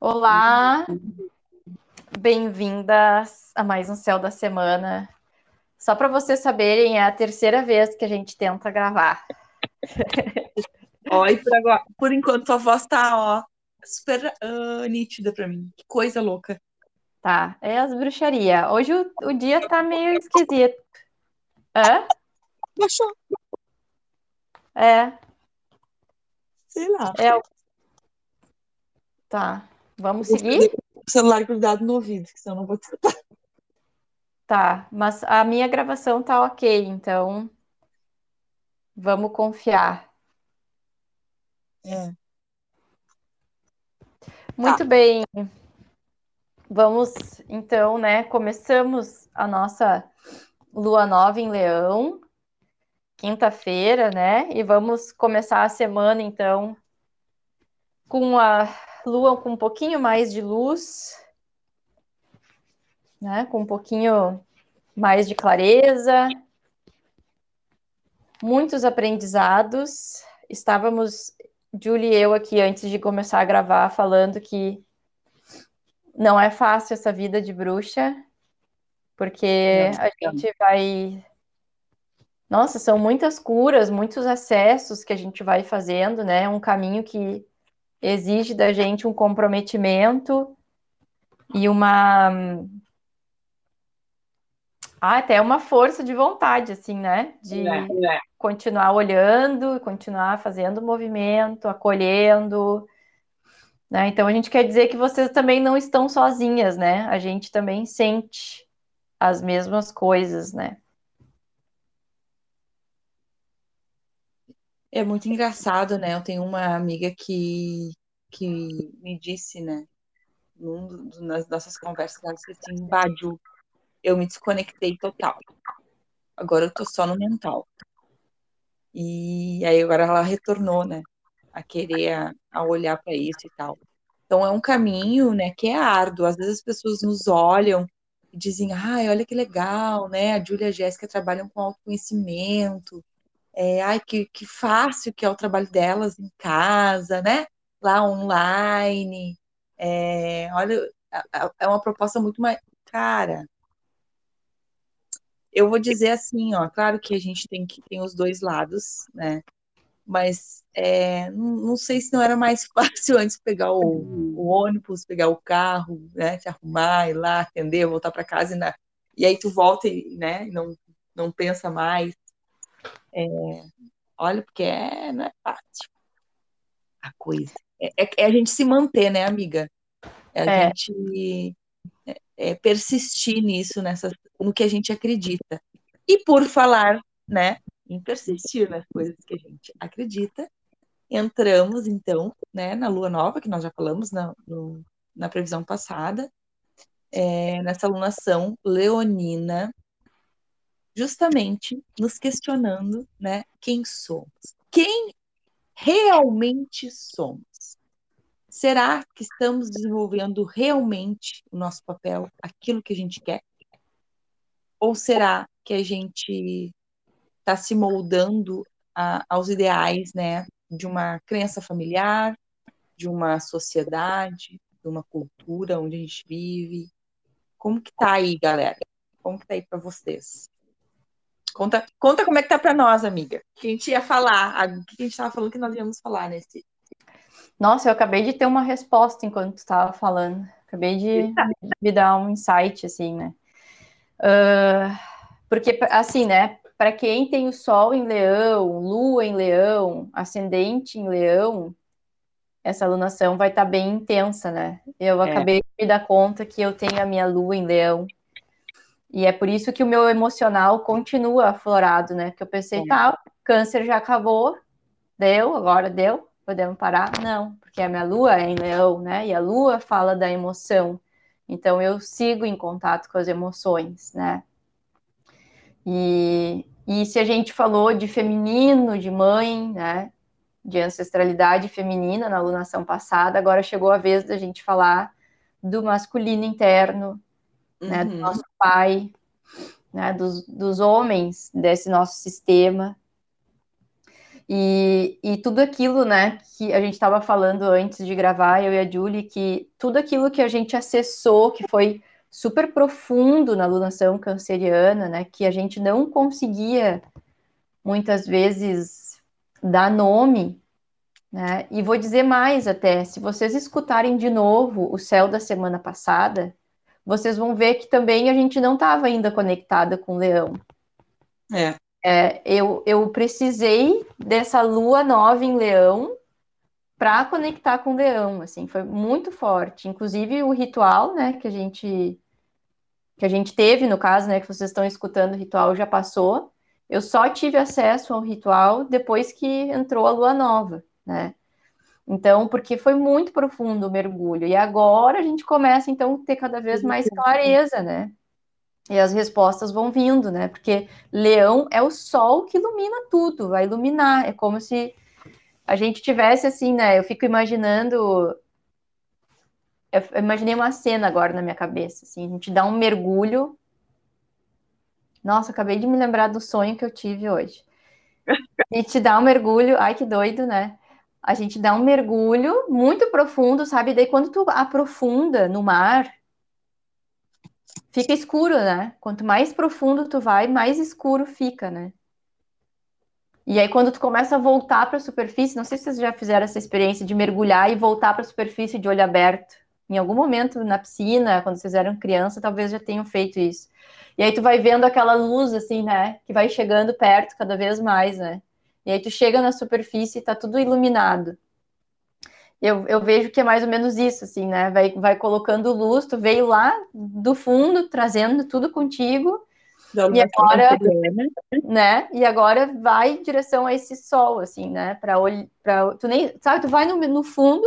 Olá, bem-vindas a mais um Céu da Semana. Só para vocês saberem, é a terceira vez que a gente tenta gravar. Ó, e por, agora, por enquanto tua voz tá, ó, super uh, nítida pra mim. Que coisa louca. Tá, é as bruxaria. Hoje o, o dia tá meio esquisito. Hã? Baixou. É, Sei lá. é. Tá, vamos seguir? O celular grudado no ouvido, que senão eu não vou te escutar. Tá, mas a minha gravação tá ok, então vamos confiar. É. Muito bem. Vamos, então, né? Começamos a nossa lua nova em Leão, quinta-feira, né? E vamos começar a semana, então, com a lua com um pouquinho mais de luz, né? Com um pouquinho mais de clareza, muitos aprendizados. Estávamos, Julie e eu aqui antes de começar a gravar, falando que não é fácil essa vida de bruxa, porque a gente vai. Nossa, são muitas curas, muitos acessos que a gente vai fazendo, né? Um caminho que exige da gente um comprometimento e uma. Ah, até uma força de vontade, assim, né? De É. continuar olhando, continuar fazendo movimento, acolhendo, né? Então a gente quer dizer que vocês também não estão sozinhas, né? A gente também sente as mesmas coisas, né? É muito engraçado, né? Eu tenho uma amiga que, que me disse, né? Num nas nossas conversas, ela disse assim, Baju, eu me desconectei total. Agora eu tô só no mental. E aí agora ela retornou, né? A querer, a, a olhar para isso e tal. Então é um caminho, né, que é árduo. Às vezes as pessoas nos olham e dizem, ai, olha que legal, né? A Júlia e a Jéssica trabalham com autoconhecimento. É, ai, que, que fácil que é o trabalho delas em casa, né? Lá online. É, olha, é uma proposta muito mais. Cara, eu vou dizer assim, ó, claro que a gente tem que tem os dois lados, né? Mas é, não, não sei se não era mais fácil antes pegar o, o ônibus, pegar o carro, né? Se arrumar, ir lá, atender, voltar para casa e, na- e aí tu volta e, né? Não, não pensa mais. É, olha, porque é, não é fácil a coisa. É, é- é a gente se manter, né, amiga? É a É. gente é, persistir nisso, nessa, no que a gente acredita. E por falar, né, em persistir nas coisas que a gente acredita, entramos então, né, na lua nova, que nós já falamos na, no- na previsão passada, é, nessa alunação leonina, justamente nos questionando, né, quem somos, quem realmente somos. Será que estamos desenvolvendo realmente o nosso papel, aquilo que a gente quer? Ou será que a gente está se moldando a- aos ideais, né, de uma crença familiar, de uma sociedade, de uma cultura onde a gente vive? Como que tá aí, galera? Como que tá aí para vocês? Conta, conta como é que tá para nós, amiga. O que a gente ia falar, o que a gente estava falando que nós íamos falar nesse. Nossa, eu acabei de ter uma resposta enquanto tu estava falando. Acabei de me dar um insight, assim, né? Ah, porque, assim, né? Para quem tem o Sol em Leão, Lua em Leão, Ascendente em Leão, essa alunação vai estar bem intensa, né? Eu É. acabei de me dar conta que eu tenho a minha Lua em Leão. E é por isso que o meu emocional continua aflorado, né? Porque eu pensei, tá, câncer já acabou, deu, agora deu, podemos parar? Não, porque a minha lua é em leão, né? E a lua fala da emoção. Então eu sigo em contato com as emoções, né? E, e se a gente falou de feminino, de mãe, né? De ancestralidade feminina na alunação passada, agora chegou a vez da gente falar do masculino interno, né, do Uhum. nosso pai, né, dos, dos homens desse nosso sistema. E, e tudo aquilo, né, que a gente estava falando antes de gravar, eu e a Julie, que tudo aquilo que a gente acessou, que foi super profundo na alunação canceriana, né, que a gente não conseguia muitas vezes dar nome, né, e vou dizer mais até, se vocês escutarem de novo o céu da semana passada, vocês vão ver que também a gente não estava ainda conectada com o leão. É. É, eu, eu precisei dessa lua nova em Leão para conectar com o Leão, assim, foi muito forte. Inclusive o ritual, né, que a gente que a gente teve, no caso, né, que vocês estão escutando, o ritual já passou. Eu só tive acesso ao ritual depois que entrou a lua nova, né? Então, porque foi muito profundo o mergulho. E agora a gente começa, então, a ter cada vez mais clareza, né? E as respostas vão vindo, né? Porque leão é o sol que ilumina tudo, vai iluminar. É como se a gente tivesse assim, né? Eu fico imaginando. Eu imaginei uma cena agora na minha cabeça, assim, a gente dá um mergulho. Nossa, acabei de me lembrar do sonho que eu tive hoje. A gente dá um mergulho, ai que doido, né? A gente dá um mergulho muito profundo, sabe? Daí quando tu aprofunda no mar, fica escuro, né? Quanto mais profundo tu vai, mais escuro fica, né? E aí, quando tu começa a voltar para a superfície, não sei se vocês já fizeram essa experiência de mergulhar e voltar para a superfície de olho aberto. Em algum momento na piscina, quando vocês eram criança, talvez já tenham feito isso. E aí tu vai vendo aquela luz, assim, né? Que vai chegando perto cada vez mais, né? E aí tu chega na superfície e tá tudo iluminado eu, eu vejo que é mais ou menos isso, assim, né? Vai, vai colocando luz, tu veio lá do fundo, trazendo tudo contigo, e agora, né? E agora vai em direção a esse sol, assim, né? Para para tu nem sabe, tu vai no, no fundo,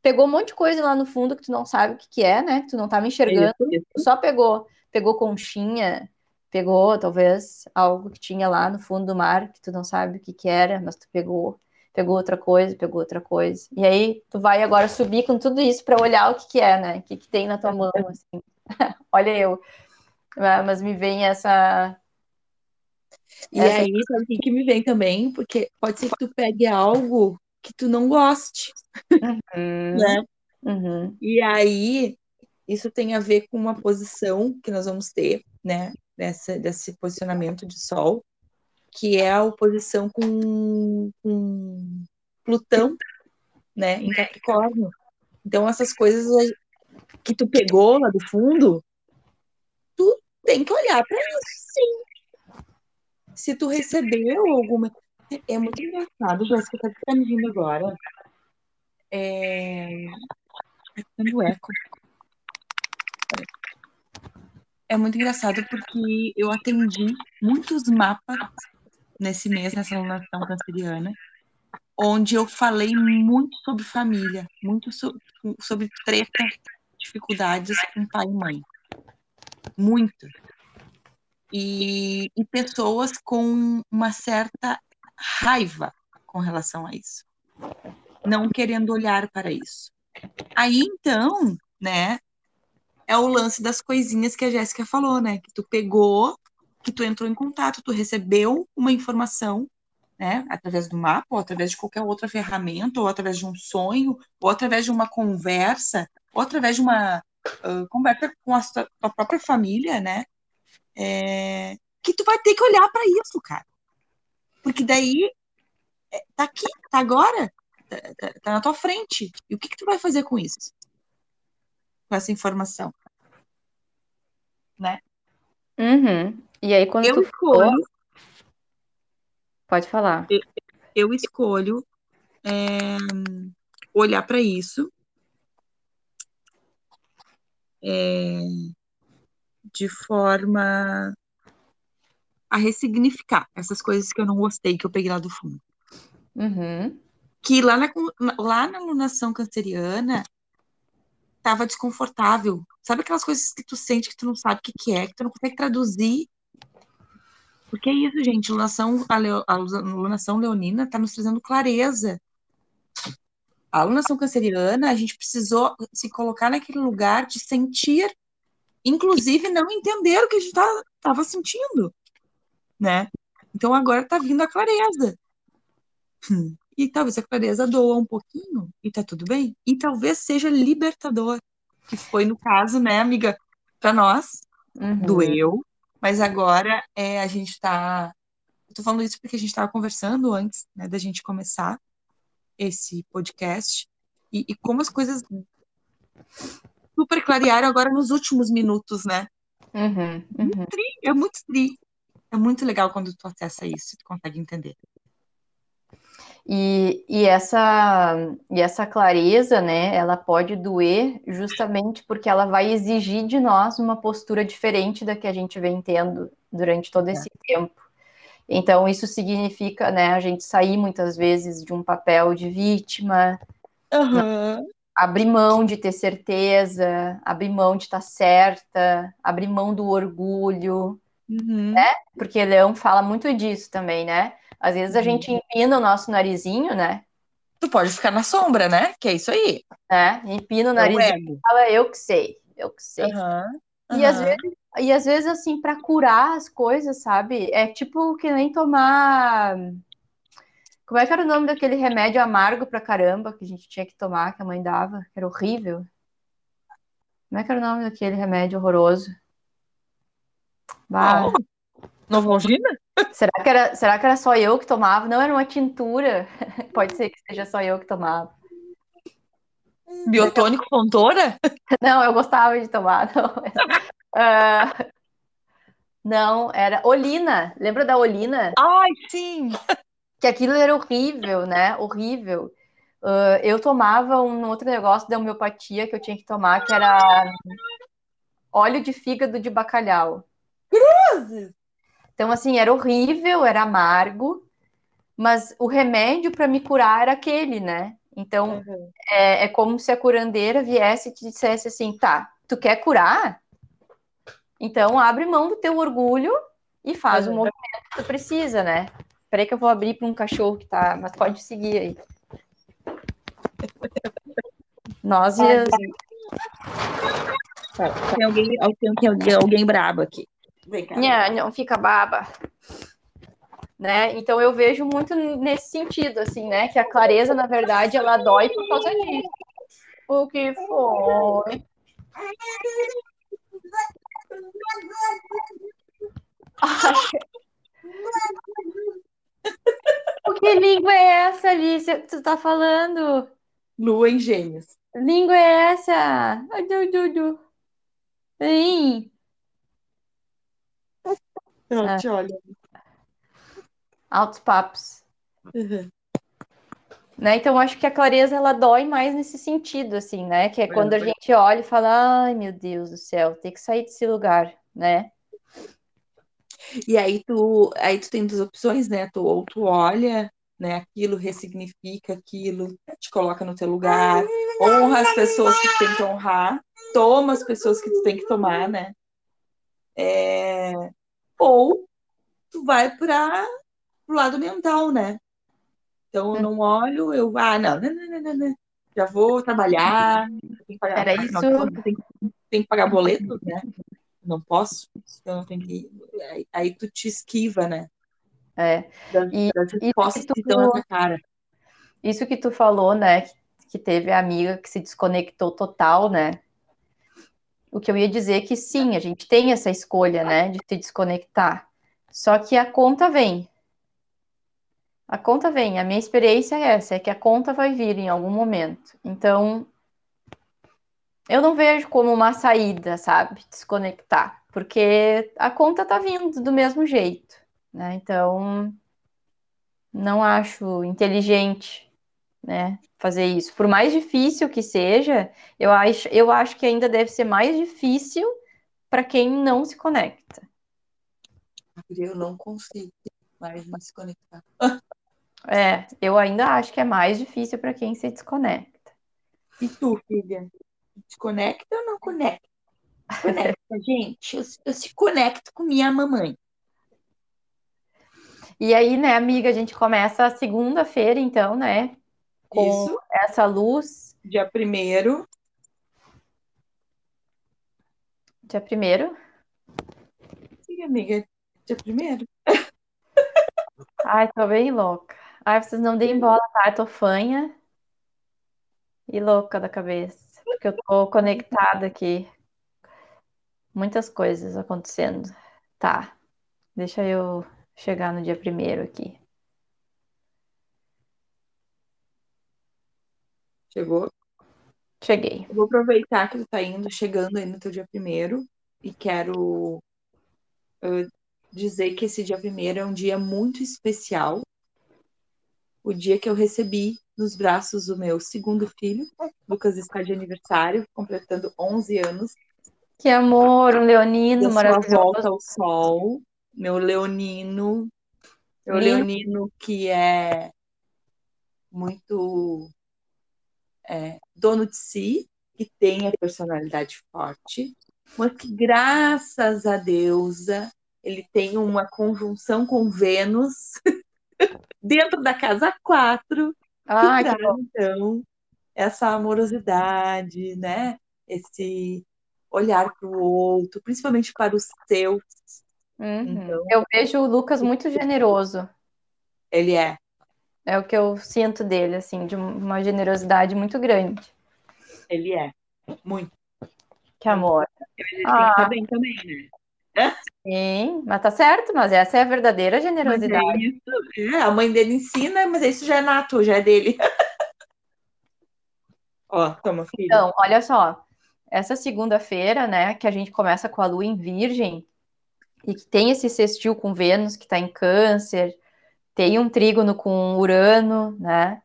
pegou um monte de coisa lá no fundo que tu não sabe o que, que é, né? Que tu não estava enxergando, isso, isso. só pegou, pegou conchinha, pegou talvez algo que tinha lá no fundo do mar que tu não sabe o que, que era, mas tu pegou pegou outra coisa, pegou outra coisa. E aí tu vai agora subir com tudo isso para olhar o que, que é, né? O que, que tem na tua mão, assim. Olha eu. Mas me vem essa. E essa... aí, sabe o que, que me vem também? Porque pode ser que tu pegue algo que tu não goste. Uhum. né? Uhum. E aí, isso tem a ver com uma posição que nós vamos ter, né? Dessa, desse posicionamento de sol, que é a oposição com, com Plutão, né, em Capricórnio. Então, essas coisas que tu pegou lá do fundo, tu tem que olhar para isso, sim. Se tu recebeu alguma. É muito engraçado, Jéssica, tá me vindo agora? É. Tá eco. É muito engraçado porque eu atendi muitos mapas nesse mês, nessa alunação canceriana, onde eu falei muito sobre família, muito so, sobre treta, dificuldades com pai e mãe. Muito. E, e pessoas com uma certa raiva com relação a isso. Não querendo olhar para isso. Aí, então, né, é o lance das coisinhas que a Jéssica falou, né? Que tu pegou que tu entrou em contato, tu recebeu uma informação, né, através do mapa, ou através de qualquer outra ferramenta, ou através de um sonho, ou através de uma conversa, ou através de uma uh, conversa com a tua, própria família, né, é, que tu vai ter que olhar para isso, cara. Porque daí é, tá aqui, tá agora, tá, tá, tá, na tua frente. E o que, que tu vai fazer com isso? Com essa informação? Né? Uhum. E aí, quando eu escolho. For... Pode falar. Eu, eu escolho é, olhar para isso é, de forma a ressignificar essas coisas que eu não gostei, que eu peguei lá do fundo. Uhum. Que lá na, lá na alunação canceriana estava desconfortável. Sabe aquelas coisas que tu sente que tu não sabe o que, que é, que tu não consegue traduzir porque é isso, gente. Lunação, a, leo, a lunação leonina está nos trazendo clareza. A alunação canceriana, a gente precisou se colocar naquele lugar de sentir, inclusive não entender o que a gente estava tá, sentindo, né? Então agora está vindo a clareza. E talvez a clareza doa um pouquinho e tá tudo bem. E talvez seja libertador, que foi no caso, né, amiga, para nós, Uhum. doeu, mas agora é a gente tá. Eu tô falando isso porque a gente estava conversando antes, né, da gente começar esse podcast e, e como as coisas super clarearam agora nos últimos minutos, né? Uhum. Uhum. É muito tri. É muito legal quando tu acessa isso, tu consegue entender. E, e, essa, e essa clareza, né, ela pode doer justamente porque ela vai exigir de nós uma postura diferente da que a gente vem tendo durante todo esse é. tempo. Então, isso significa, né, a gente sair muitas vezes de um papel de vítima, uhum. abrir mão de ter certeza, abrir mão de estar certa, abrir mão do orgulho, uhum. né? Porque Leão fala muito disso também, né? Às vezes a gente empina o nosso narizinho, né? Tu pode ficar na sombra, né? Que é isso aí. É, empina o narizinho e fala, eu que sei, eu que sei. Uhum. E, às vezes, e às vezes, assim, para curar as coisas, sabe? É tipo que nem tomar. Como é que era o nome daquele remédio amargo pra caramba que a gente tinha que tomar, que a mãe dava? Que era horrível. Como é que era o nome daquele remédio horroroso? Bah. Oh, Novalgina? Será que, era, será que era só eu que tomava? Não, era uma tintura. Pode ser que seja só eu que tomava. Biotônico Fontoura? Não, eu gostava de tomar. Não, uh, não era Olina. Lembra da Olina? Ai, sim! Que aquilo era horrível, né? Horrível. Uh, eu tomava um outro negócio da homeopatia que eu tinha que tomar, que era óleo de fígado de bacalhau. Cruzes! Então, assim, era horrível, era amargo, mas o remédio para me curar era aquele, né? Então, uhum. é, é, como se a curandeira viesse e te dissesse assim: tá, tu quer curar? Então, abre mão do teu orgulho e faz uhum. o movimento que tu precisa, né? Peraí que eu vou abrir para um cachorro que tá, mas pode seguir aí. Nós e as... Tem alguém, tem alguém, alguém brabo aqui. Vem cá. Não, fica baba. Né? Então eu vejo muito nesse sentido, assim, né? Que a clareza, na verdade, ela dói por causa disso. O que foi? o que língua é essa, Alice? Tu tá falando? Lua em gêmeos. Língua é essa? Du, du, du. Vem. Eu ah. te olho. Altos papos. Uhum. Né? Então, acho que a clareza ela dói mais nesse sentido, assim, né? Que é quando a gente olha e fala, ai meu Deus do céu, tem que sair desse lugar, né? E aí tu, aí tu tem duas opções, né? Tu, ou tu olha, né, aquilo, ressignifica aquilo, te coloca no teu lugar, honra as pessoas que tu tem que honrar, toma as pessoas que tu tem que tomar, né? É... Ou tu vai para o lado mental, né? Então eu não olho, eu, ah, não, não, não, não, não. já vou trabalhar, tem que pagar, Era isso. Tem, tem, que pagar boletos, né? Não posso, então eu tenho que. Aí, aí tu te esquiva, né? É. Das, e, das respostas que, tu, que na tua cara. Isso que tu falou, né? Que teve a amiga que se desconectou total, né? O que eu ia dizer é que sim, a gente tem essa escolha, né, de se desconectar. Só que a conta vem. A conta vem, a minha experiência é essa, é que a conta vai vir em algum momento. Então, eu não vejo como uma saída, sabe? Desconectar, porque a conta tá vindo do mesmo jeito, né? Então, não acho inteligente, né, fazer isso. Por mais difícil que seja, eu acho, eu acho que ainda deve ser mais difícil para quem não se conecta. Eu não consigo mais me desconectar. É, eu ainda acho que é mais difícil para quem se desconecta. E tu, filha? Desconecta ou não conecta? Conecta, gente. Eu, eu se conecto com minha mamãe. E aí, né, amiga, a gente começa a segunda-feira, então, né? Com Isso. essa luz. Dia primeiro. Dia primeiro? Sim, amiga. Dia primeiro. Ai, tô bem louca. Ai, vocês não deem bola, tá? Eu tô fanha e louca da cabeça. Porque eu tô conectada aqui. Muitas coisas acontecendo. Tá. Deixa eu chegar no dia primeiro aqui. Chegou? Cheguei. Eu vou aproveitar que tu tá indo, chegando aí no teu dia primeiro, e quero uh, dizer que esse dia primeiro é um dia muito especial. O dia que eu recebi nos braços o meu segundo filho. Lucas está de aniversário, completando 11 anos. Que amor, um leonino maravilhoso. volta ao sol. Meu leonino. Meu Lindo. leonino que é muito é, dono de si, que tem a personalidade forte, mas que, graças a deusa, ele tem uma conjunção com Vênus dentro da casa 4, Ai, que que então, essa amorosidade, né? Esse olhar para o outro, principalmente para os seus. Uhum. Então, Eu vejo o Lucas muito generoso. ele é, É o que eu sinto dele, assim, de uma generosidade muito grande. ele é. Muito. Que amor. Ele tem que Ah. bem também, né? Sim, mas tá certo, mas essa é a verdadeira é generosidade. isso. É, a mãe dele ensina, mas isso já é nato, já é dele. Ó, toma, filho. Então, olha só, essa segunda-feira, né, que a gente começa com a Lua em Virgem e que tem esse sextil com Vênus que está em Câncer, tem um trígono com Urano, né,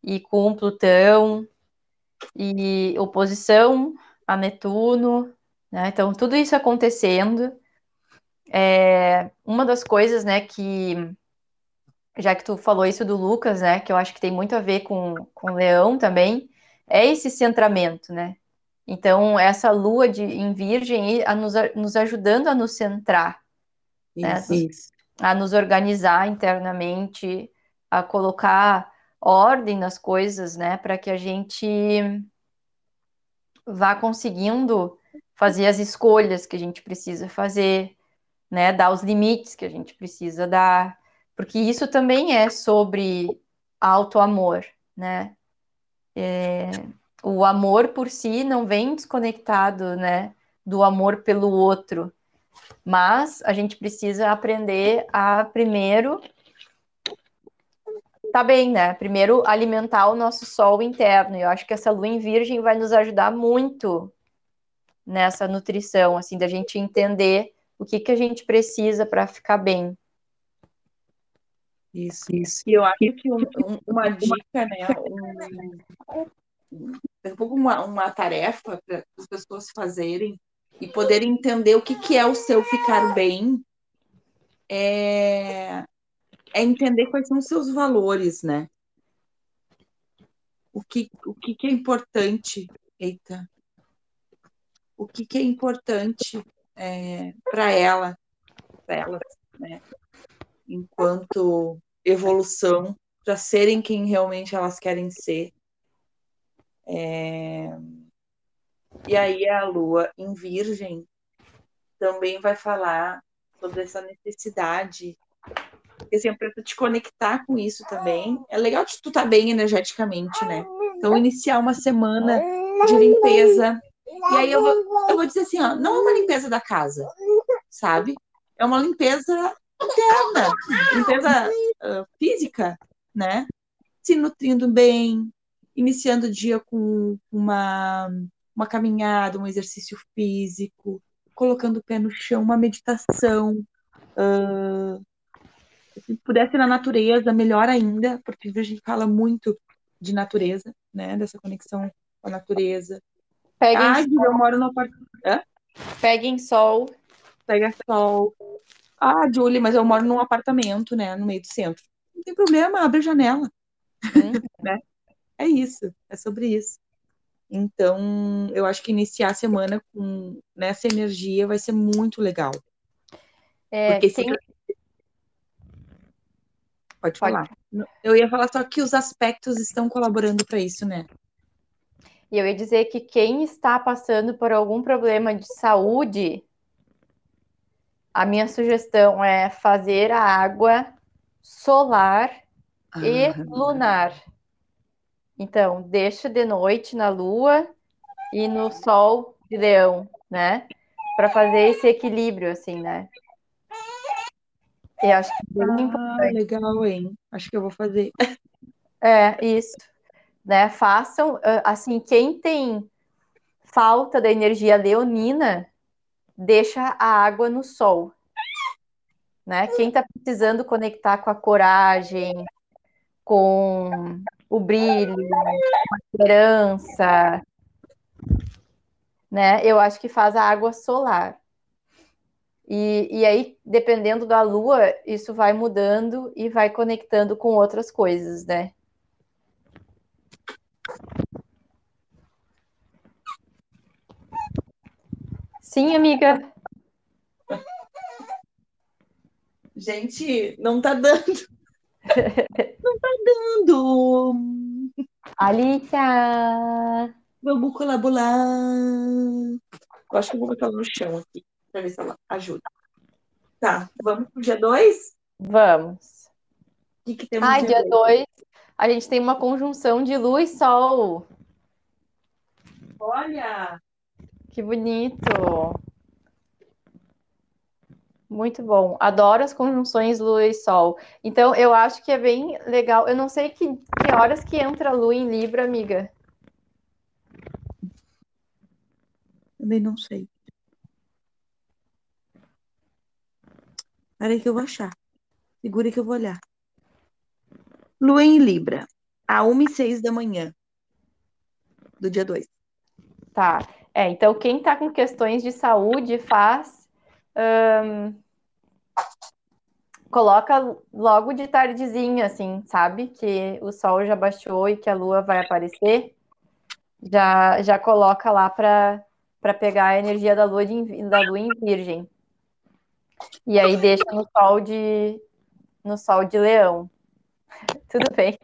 e com Plutão e oposição a Netuno, né? Então tudo isso acontecendo. É, uma das coisas, né, que já que tu falou isso do Lucas, né, que eu acho que tem muito a ver com com o Leão também, é esse centramento, né? Então, essa lua de, em Virgem a nos, nos ajudando a nos centrar, né? Isso, isso. A nos organizar internamente, a colocar ordem nas coisas, né? Para que a gente vá conseguindo fazer as escolhas que a gente precisa fazer, né? Dar os limites que a gente precisa dar, porque isso também é sobre auto-amor, né? É, o amor por si não vem desconectado, né, do amor pelo outro, mas a gente precisa aprender a primeiro tá bem, né? Primeiro alimentar o nosso sol interno. E eu acho que essa lua em virgem vai nos ajudar muito nessa nutrição, assim, da gente entender o que que a gente precisa para ficar bem. Isso, isso. E eu acho que um- um- uma dica, né? Um, um pouco uma, uma tarefa para as pessoas fazerem e poderem entender o que, que é o seu ficar bem é, é entender quais são os seus valores, né? O que, o que, que é importante, eita, o que, que é importante é, para ela, para elas, né? Enquanto evolução, para serem quem realmente elas querem ser. É, E aí a Lua em Virgem também vai falar sobre essa necessidade. Porque assim, para te conectar com isso também, é legal de tu estar bem energeticamente, né? Então, iniciar uma semana de limpeza. E aí eu vou, eu vou dizer assim, ó, não é uma limpeza da casa, sabe? É uma limpeza interna, limpeza uh, física, né? Se nutrindo bem, iniciando o dia com uma, uma caminhada, um exercício físico, colocando o pé no chão, uma meditação. Uh, se pudesse ir na natureza, melhor ainda, porque a gente fala muito de natureza, né? Dessa conexão com a natureza. Peguem, Ah, Júlia, eu moro no apartamento. peguem sol. Pega sol. Ah, Julie, mas eu moro num apartamento, né? No meio do centro. Não tem problema, abre a janela. Hum? É isso, é sobre isso. Então, eu acho que iniciar a semana com nessa energia vai ser muito legal. É, Porque se- Pode Pode. falar. Eu ia falar só que os aspectos estão colaborando para isso, né? E eu ia dizer que quem está passando por algum problema de saúde, a minha sugestão é fazer a água solar ah. e lunar. Então, deixa de noite na lua e no sol de leão, né? Para fazer esse equilíbrio, assim, né? Eu acho que é bem ah, importante. legal, hein? Acho que eu vou fazer. É, isso. Né? Façam, ah, assim, quem tem falta da energia leonina, deixa a água no sol. Né? Quem está precisando conectar com a coragem, com o brilho, a esperança, né? Eu acho que faz a água solar. E, e aí, dependendo da lua, isso vai mudando e vai conectando com outras coisas, né? Sim, amiga. Gente, não tá dando. Não tá dando. Alicia. Vamos colaborar. Eu acho que eu vou botar ela no chão aqui, para ver se ela ajuda. Tá, vamos pro dia 2? Vamos. O que, que temos Ai, dia 2, a gente tem uma conjunção de lua e sol. Olha! Que bonito! Muito bom. Adoro as conjunções Lua e Sol. Então, eu acho que é bem legal. Eu não sei que, que horas que entra a Lua em Libra, amiga. Também não sei. Peraí que eu vou achar. Segure que eu vou olhar. Lua em Libra, a 1 e 6 da manhã do dia 2. Tá. É, então quem tá com questões de saúde faz. Coloca logo de tardezinha, assim, sabe? Que o sol já baixou e que a lua vai aparecer. Já, já coloca lá para pegar a energia da lua, de, da lua em virgem. E aí deixa no sol de no sol de leão. Tudo bem.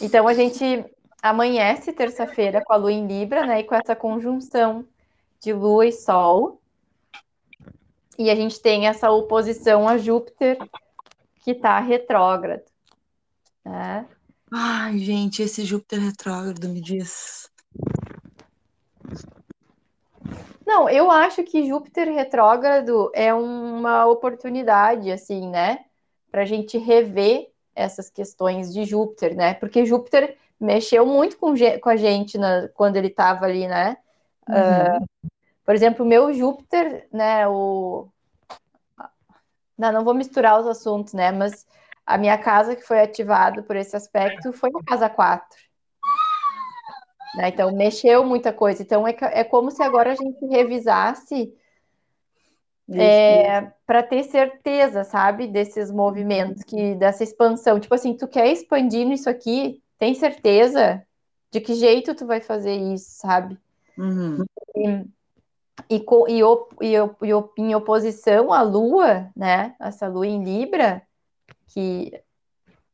Então a gente amanhece terça-feira com a lua em Libra, né? E com essa conjunção de lua e sol. E a gente tem essa oposição a Júpiter que está retrógrado. Né? Ai, gente, esse Júpiter retrógrado me diz. Não, eu acho que Júpiter retrógrado é uma oportunidade, assim, né? Para a gente rever essas questões de Júpiter, né? Porque Júpiter mexeu muito com, com a gente na, quando ele estava ali, né? Uhum. Uh, por exemplo, o meu Júpiter, né? O... Não, não vou misturar os assuntos, né? Mas a minha casa que foi ativada por esse aspecto foi a casa 4. Né? Então, mexeu muita coisa. Então, é, é como se agora a gente revisasse é, para ter certeza, sabe, desses movimentos, que dessa expansão. Tipo assim, tu quer expandir nisso aqui, tem certeza de que jeito tu vai fazer isso, sabe? Uhum. E, e, e, e, e, em oposição à Lua, né? Essa Lua em Libra, que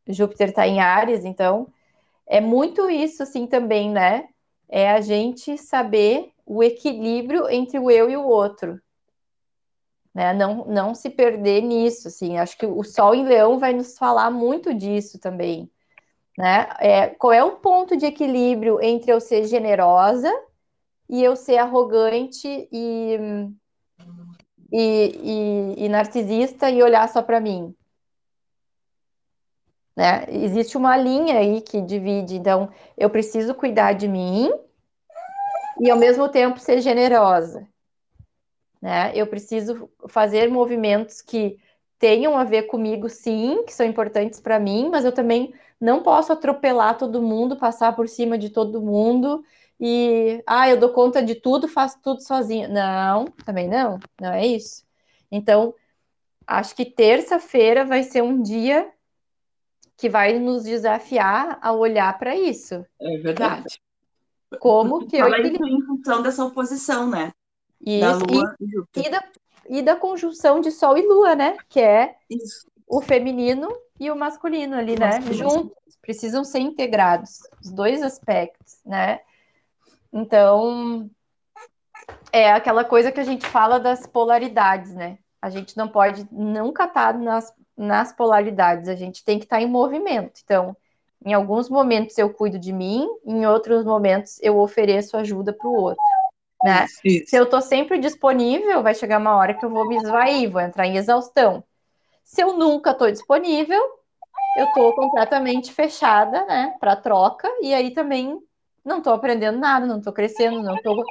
Júpiter está em Áries, então é muito isso, assim, também, né? É a gente saber o equilíbrio entre o eu e o outro. Né? Não, não se perder nisso, assim. Acho que o Sol em Leão vai nos falar muito disso também. Né? É, qual é o ponto de equilíbrio entre eu ser generosa e eu ser arrogante e, e, e, e narcisista e olhar só para mim? Né? Existe uma linha aí que divide, então eu preciso cuidar de mim e ao mesmo tempo ser generosa. Né? Eu preciso fazer movimentos que tenham a ver comigo, sim, que são importantes para mim, mas eu também não posso atropelar todo mundo, passar por cima de todo mundo e, ah, eu dou conta de tudo, faço tudo sozinha. Não, também não, não é isso. Então, acho que terça-feira vai ser um dia que vai nos desafiar a olhar para isso. É verdade. Como que eu isso em função dessa oposição, né? Isso, da Lua e, e, da, e da conjunção de Sol e Lua, né? Que é isso. o feminino e o masculino ali, o né? Masculino. Juntos, precisam ser integrados, os dois aspectos, né? Então, é aquela coisa que a gente fala das polaridades, né? A gente não pode nunca estar nas nas polaridades, a gente tem que estar tá em movimento. Então, em alguns momentos eu cuido de mim, em outros momentos eu ofereço ajuda para o outro. Né? Isso. Se eu estou sempre disponível, vai chegar uma hora que eu vou me esvair, vou entrar em exaustão. Se eu nunca estou disponível, eu estou completamente fechada, né, para troca, e aí também não estou aprendendo nada, não estou crescendo, não estou.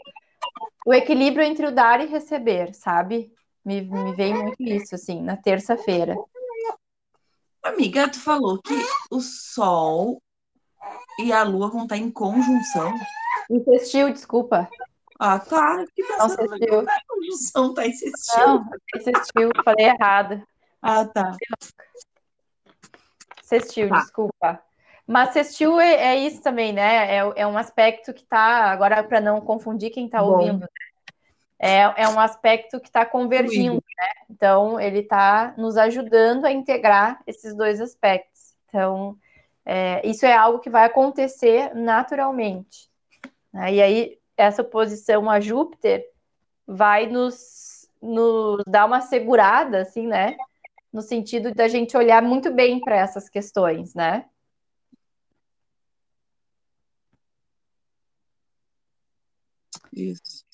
O equilíbrio entre o dar e receber, sabe? Me, me veio muito isso, assim, na terça-feira. Amiga, tu falou que o Sol e a Lua vão estar em conjunção. Insistiu, desculpa. Ah, tá. Que não insistiu. A conjunção tá insistiu. Não, insistiu, falei errado. Ah, tá. Sextil, tá. desculpa. Mas sextil é, é, isso também, né? É, é um aspecto que está, agora para não confundir quem está ouvindo, né? é, é um aspecto que está convergindo, né? Então, ele está nos ajudando a integrar esses dois aspectos. Então, é, isso é algo que vai acontecer naturalmente. Né? E aí, essa oposição a Júpiter vai nos, nos dar uma segurada, assim, né? No sentido da gente olhar muito bem para essas questões, né? Isso.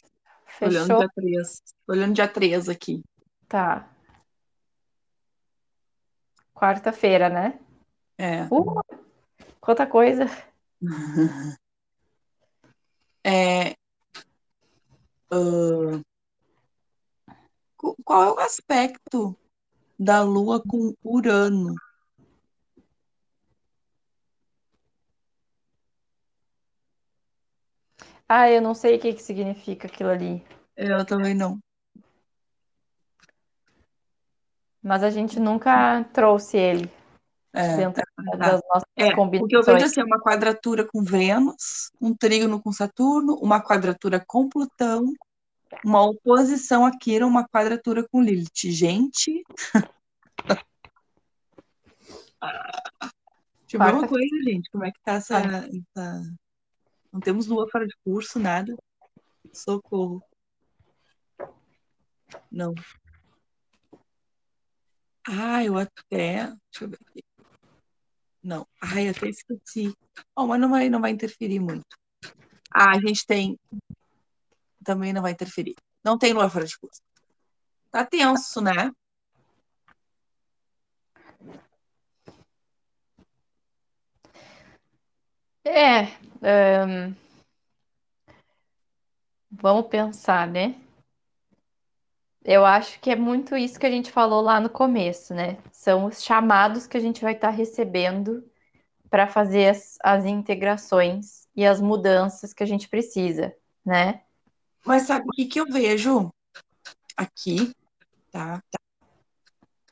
Fechou? Olhando dia 3. Olhando dia 3 aqui. Tá. Quarta-feira, né? É. Uh, quanta coisa. É, uh, qual é o aspecto da Lua com Urano? Ah, eu não sei o que, que significa aquilo ali. Eu também não. Mas a gente nunca trouxe ele É, dentro tá. das nossas É, porque eu vejo combinações. assim, uma quadratura com Vênus, um trígono com Saturno, uma quadratura com Plutão, uma oposição a Quirón, uma quadratura com Lilith. Gente, ver uma coisa, gente, como é que tá essa, essa- Não temos lua fora de curso, nada. Socorro. Não. Ah, eu até. Deixa eu ver aqui. Não. Ai, até esqueci. Oh, mas não vai, não vai interferir muito. Ah, a gente tem. Também não vai interferir. Não tem lua fora de curso. Tá tenso, né? É, vamos pensar, né? Eu acho que é muito isso que a gente falou lá no começo, né? São os chamados que a gente vai estar recebendo para fazer as, as integrações e as mudanças que a gente precisa, né? Mas sabe o que que eu vejo aqui, tá?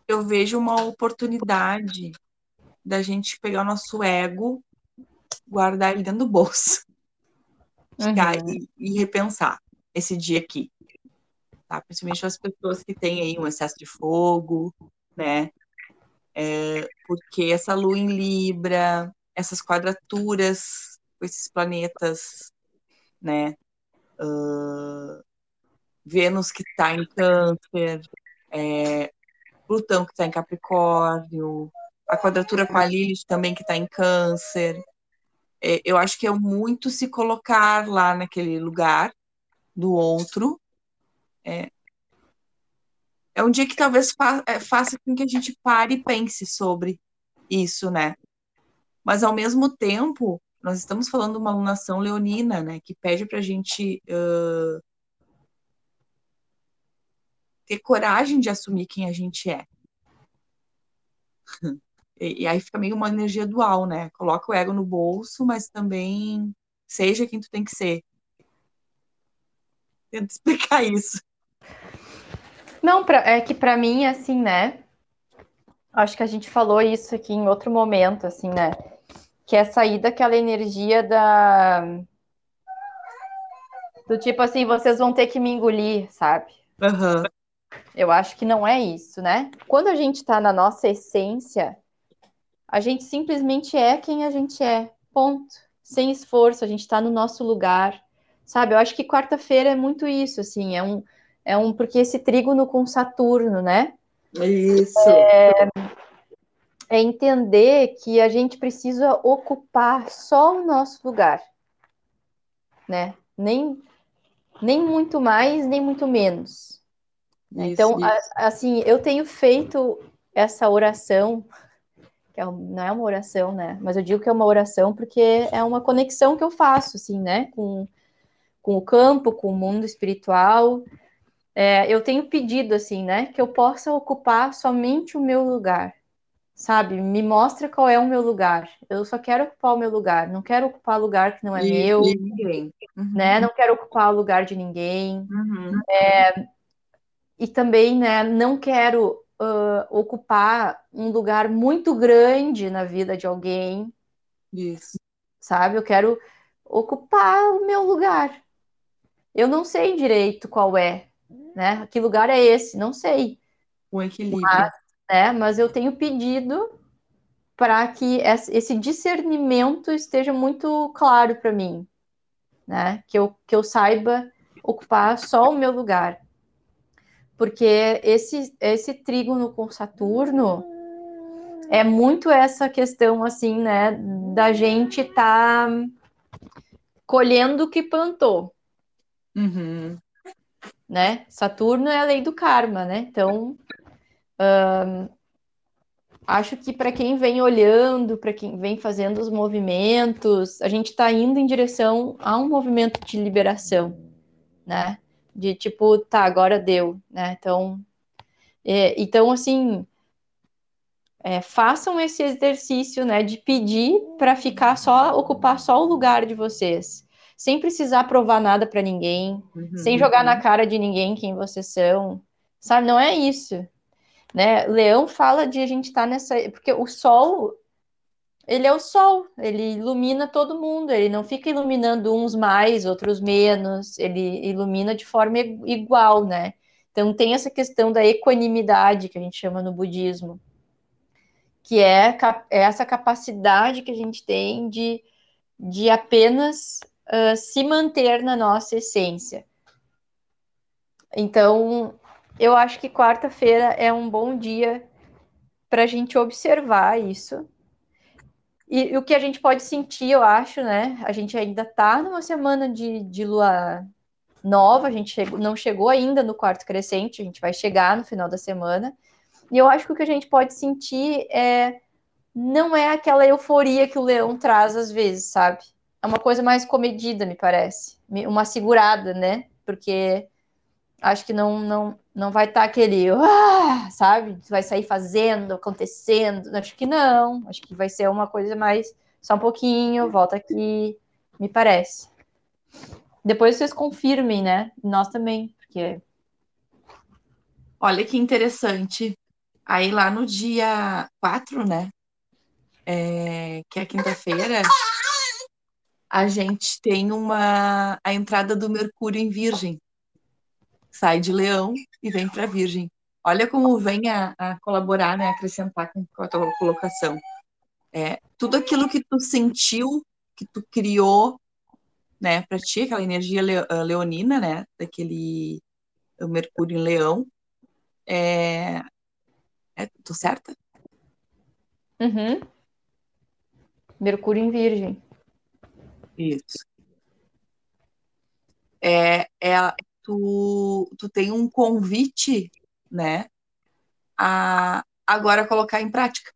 Eu vejo uma oportunidade da gente pegar o nosso ego, guardar ele dentro do bolso, ficar Uhum. e, e repensar esse dia aqui, tá? Principalmente as pessoas que têm aí um excesso de fogo, né? É, porque essa lua em Libra, essas quadraturas com esses planetas, né? Ah, Vênus que está em Câncer, é, Plutão que está em Capricórnio, a quadratura com a Lilith também que está em Câncer. É, eu acho que é muito se colocar lá naquele lugar do outro. É, é um dia que talvez fa é, faça com que a gente pare e pense sobre isso, né? Mas ao mesmo tempo, nós estamos falando de uma alunação leonina, né? Que pede para a gente uh, ter coragem de assumir quem a gente é. E, e, aí fica meio uma energia dual, né? Coloca o ego no bolso, mas também seja quem tu tem que ser. Tenta explicar isso. Não, pra, é que para mim, assim, né? Acho que a gente falou isso aqui em outro momento, assim, né? Que é sair daquela energia da. Do tipo assim, vocês vão ter que me engolir, sabe? Uhum. Eu acho que não é isso, né? Quando a gente tá na nossa essência, a gente simplesmente é quem a gente é. Ponto. Sem esforço, a gente tá no nosso lugar. Sabe? Eu acho que quarta-feira é muito isso, assim, é um, é um, porque esse trígono com Saturno, né? Isso. É, é entender que a gente precisa ocupar só o nosso lugar, né? Nem, nem muito mais, nem muito menos. Isso, então, isso. A, assim, eu tenho feito essa oração, é, não é uma oração, né? Mas eu digo que é uma oração porque é uma conexão que eu faço, assim, né? Com, com o campo, com o mundo espiritual. É, eu tenho pedido, assim, né? Que eu possa ocupar somente o meu lugar sabe? Me mostra qual é o meu lugar. Eu só quero ocupar o meu lugar. Não quero ocupar lugar que não é e, meu. ninguém. Uhum. Né? Não quero ocupar o lugar de ninguém. Uhum. É, e também, né? Não quero uh, ocupar um lugar muito grande na vida de alguém. Isso. Sabe? Eu quero ocupar o meu lugar. Eu não sei direito qual é, né? Que lugar é esse? Não sei. O equilíbrio. Mas, né? Mas eu tenho pedido para que esse discernimento esteja muito claro para mim, né? Que eu, que eu saiba ocupar só o meu lugar. Porque esse, esse trígono com Saturno é muito essa questão, assim, né? Da gente tá colhendo o que plantou. Uhum. Né? Saturno é a lei do karma, né? Então, acho que para quem vem olhando, para quem vem fazendo os movimentos, a gente está indo em direção a um movimento de liberação, né? De tipo, tá, agora deu, né? Então, é, então assim, é, façam esse exercício, né, de pedir para ficar só, ocupar só o lugar de vocês, sem precisar provar nada para ninguém, uhum, sem jogar uhum. na cara de ninguém quem vocês são, sabe? Não é isso. Né? Leão fala de a gente estar tá nessa. Porque o sol, ele é o sol, ele ilumina todo mundo, ele não fica iluminando uns mais, outros menos, ele ilumina de forma igual, né? Então tem essa questão da equanimidade que a gente chama no budismo, que é, é essa capacidade que a gente tem de, de apenas uh, se manter na nossa essência. Então, eu acho que quarta-feira é um bom dia para a gente observar isso. E, e, o que a gente pode sentir, eu acho, né? A gente ainda está numa semana de, de lua nova, a gente chegou, não chegou ainda no quarto crescente, a gente vai chegar no final da semana. E eu acho que o que a gente pode sentir é não é aquela euforia que o leão traz às vezes, sabe? É uma coisa mais comedida, me parece. Uma segurada, né? Porque acho que não não não vai estar tá aquele, ah, sabe? Vai sair fazendo, acontecendo. Acho que não. Acho que vai ser uma coisa mais só um pouquinho, volta aqui, me parece. Depois vocês confirmem, né? Nós também, porque Olha que interessante. Aí lá no dia 4, né? É, que é quinta-feira, a gente tem uma a entrada do Mercúrio em Virgem sai de leão e vem para virgem. Olha como vem a, a, colaborar, né, acrescentar com a tua colocação. É, tudo aquilo que tu sentiu, que tu criou, né, para ti, aquela energia leonina, né, daquele Mercúrio em Leão, é, é tô certa? Uhum. Mercúrio em Virgem. Isso. É, é, tu, tu tem um convite, né, a agora colocar em prática.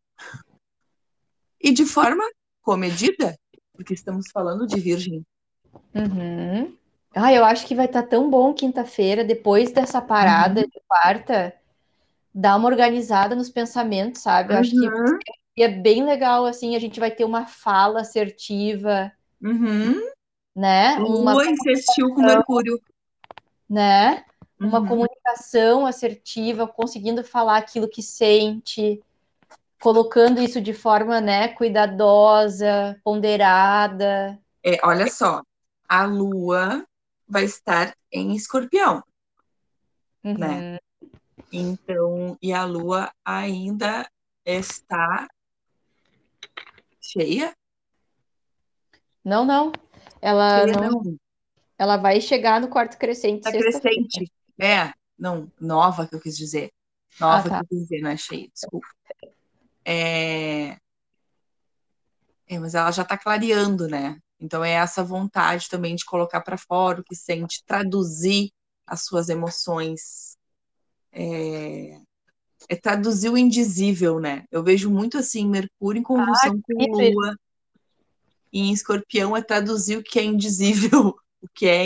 E de forma comedida, porque estamos falando de virgem. Uhum. Ah, eu acho que vai estar tá tão bom quinta-feira, depois dessa parada uhum. de quarta, dar uma organizada nos pensamentos, sabe? Eu uhum. acho que é bem legal, assim, a gente vai ter uma fala assertiva, uhum. né? Uma Lua insistiu com Mercúrio né? Uma uhum. comunicação assertiva, conseguindo falar aquilo que sente, colocando isso de forma, né, cuidadosa, ponderada. É, olha só, a lua vai estar em escorpião, uhum. né? Então, e a lua ainda está cheia? Não, não. Ela cheia não, não, ela vai chegar no quarto crescente. Tá crescente. É, não, nova que eu quis dizer. Nova ah, tá. que eu quis dizer, não é cheia, desculpa. É... é mas ela já está clareando, né? Então é essa vontade também de colocar para fora o que sente, traduzir as suas emoções. É... é, traduzir o indizível, né? Eu vejo muito assim, Mercúrio em conjunção ah, com Lua. E em escorpião é traduzir o que é indizível, o que é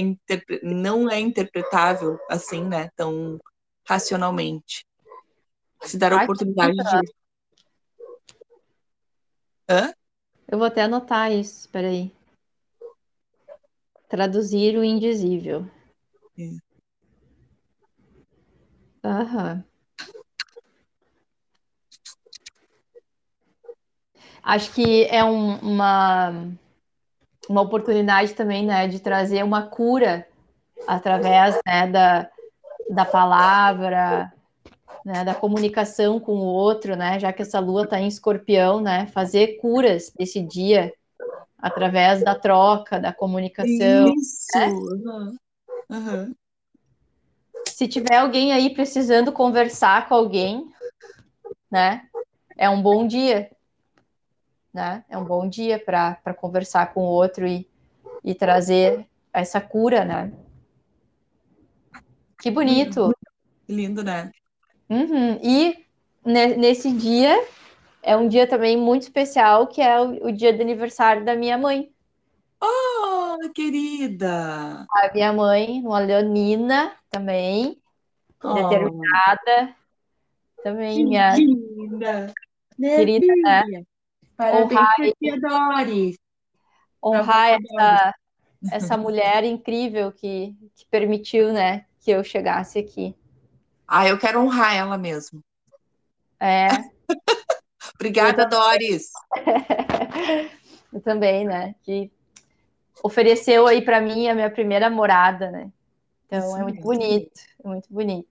não é interpretável assim, né? Tão racionalmente. Se dar a oportunidade de. Hã? Eu vou até anotar isso, espera aí. Traduzir o indizível. É. Aham. Acho que é um, uma, uma oportunidade também, né, de trazer uma cura através, né, da, da palavra, né, da comunicação com o outro, né, já que essa lua está em escorpião, né, fazer curas desse dia através da troca, da comunicação. Isso! Né? Uhum. Uhum. Se tiver alguém aí precisando conversar com alguém, né, é um bom dia, né, é um bom dia para conversar com o outro e, e trazer essa cura, né. Que bonito! Lindo, né? Uhum. E nesse dia é um dia também muito especial, que é o, o, dia do aniversário da minha mãe. Oh, querida! A minha mãe, uma leonina também, oh. determinada. Também, que minha linda! Querida, né? Parabéns honrar, tia Doris! Honrar essa, essa mulher incrível que, que permitiu, né, que eu chegasse aqui. Ah, eu quero honrar ela mesmo. É. Obrigada, eu Doris. eu também, né? Que ofereceu aí para mim a minha primeira morada, né? Então Isso é muito mesmo. bonito, é muito bonito.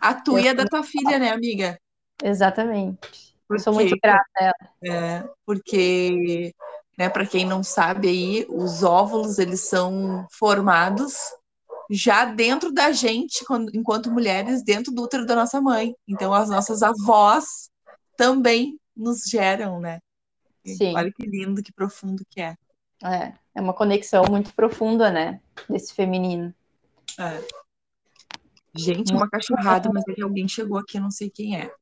A tua é da tua filha, né, amiga? Exatamente. Porque, sou muito grata a ela. É, porque, né, para quem não sabe aí, os óvulos eles são formados já dentro da gente, enquanto mulheres, dentro do útero da nossa mãe. Então, as nossas avós também nos geram, né? Sim. Olha que lindo, que profundo que é. É, é uma conexão muito profunda, né? Desse feminino. É. Gente, uma cachorrada, mas é que alguém chegou aqui, eu não sei quem é.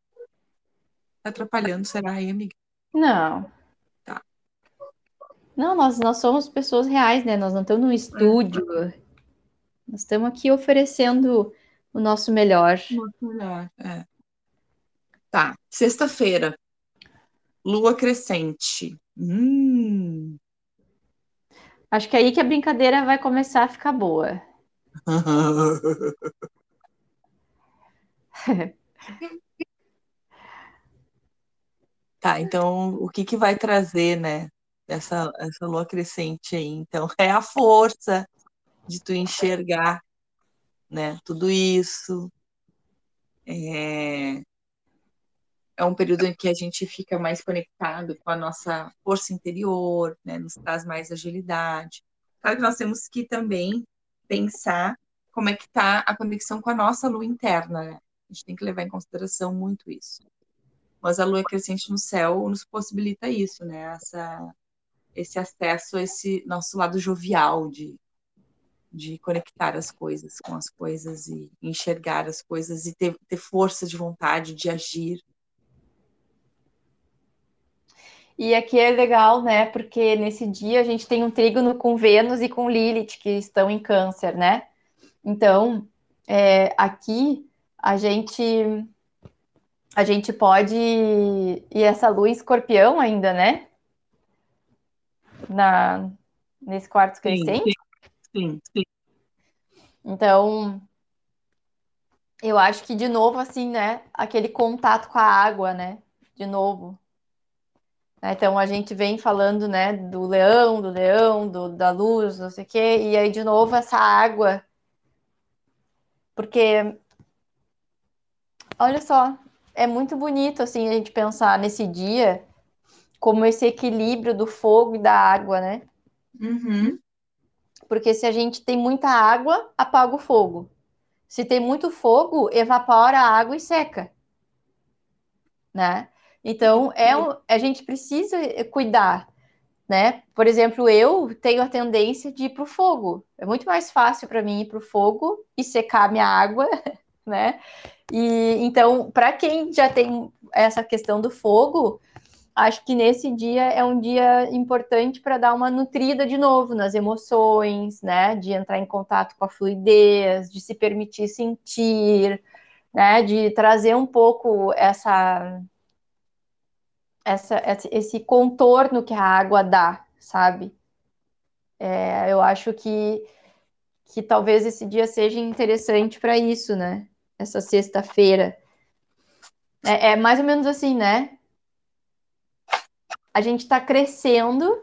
Tá atrapalhando, será aí, amiga? Não. Tá. Não, nós, nós somos pessoas reais, né? Nós não estamos num estúdio. É. Nós estamos aqui oferecendo o nosso melhor. O nosso melhor, é. Tá, sexta-feira. Lua crescente. Hum. Acho que é aí que a brincadeira vai começar a ficar boa. tá, então o que, que vai trazer, né? Essa, essa lua crescente aí. Então, é a força, de tu enxergar, né, tudo isso. É, é um período em que a gente fica mais conectado com a nossa força interior, né, nos traz mais agilidade. Claro que nós temos que também pensar como é que está a conexão com a nossa lua interna, né? A gente tem que levar em consideração muito isso. Mas a lua crescente no céu nos possibilita isso, né? Essa, esse acesso a esse nosso lado jovial de de conectar as coisas com as coisas e enxergar as coisas e ter, ter força de vontade de agir. E aqui é legal, né? Porque nesse dia a gente tem um trígono com Vênus e com Lilith que estão em Câncer, né? Então, é, aqui a gente a gente pode e essa luz escorpião ainda, né? Na nesse quarto crescente. Sim, sim. Sim, sim. Então, eu acho que de novo, assim, né? Aquele contato com a água, né? De novo. Né, então a gente vem falando, né, do leão, do leão, do, da luz, não sei o quê, e aí de novo essa água. Porque, olha só, é muito bonito, assim, a gente pensar nesse dia como esse equilíbrio do fogo e da água, né? Uhum. Porque se a gente tem muita água, apaga o fogo. Se tem muito fogo, evapora a água e seca. Né? Então, é, a gente precisa cuidar, né? Por exemplo, eu tenho a tendência de ir para o fogo. É muito mais fácil para mim ir para o fogo e secar minha água, né? E então, para quem já tem essa questão do fogo, acho que nesse dia é um dia importante para dar uma nutrida de novo nas emoções, né? De entrar em contato com a fluidez, de se permitir sentir, né? De trazer um pouco essa, essa esse contorno que a água dá, sabe? É, eu acho que, que talvez esse dia seja interessante para isso, né? Essa sexta-feira. É, é mais ou menos assim, né? a gente está crescendo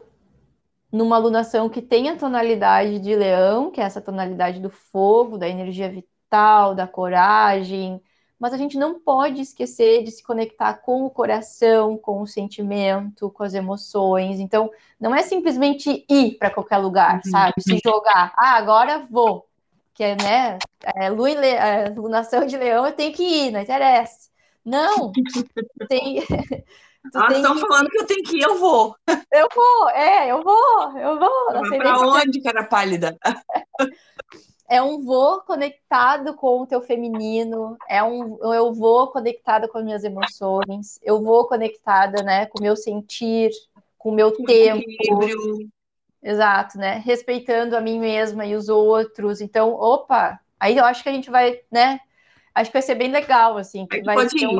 numa alunação que tem a tonalidade de leão, que é essa tonalidade do fogo, da energia vital, da coragem, mas a gente não pode esquecer de se conectar com o coração, com o sentimento, com as emoções. Então, não é simplesmente ir para qualquer lugar, uhum. sabe? Se jogar. Ah, agora vou. Que é, né? É, lua le... é, lunação de leão, eu tenho que ir, não interessa. Não, tem, ah, estão que... falando que eu tenho que ir, eu vou. Eu vou, é, eu vou, eu vou. Não sei pra onde, cara pálida? É um vou conectado com o teu feminino, é um eu vou conectada com as minhas emoções, eu vou conectada, né, com o meu sentir, com o meu tempo. Equilíbrio. Exato, né? Respeitando a mim mesma e os outros. Então, opa, aí eu acho que a gente vai, né? Acho que vai ser bem legal, assim. Que aí vai pode ir. Um...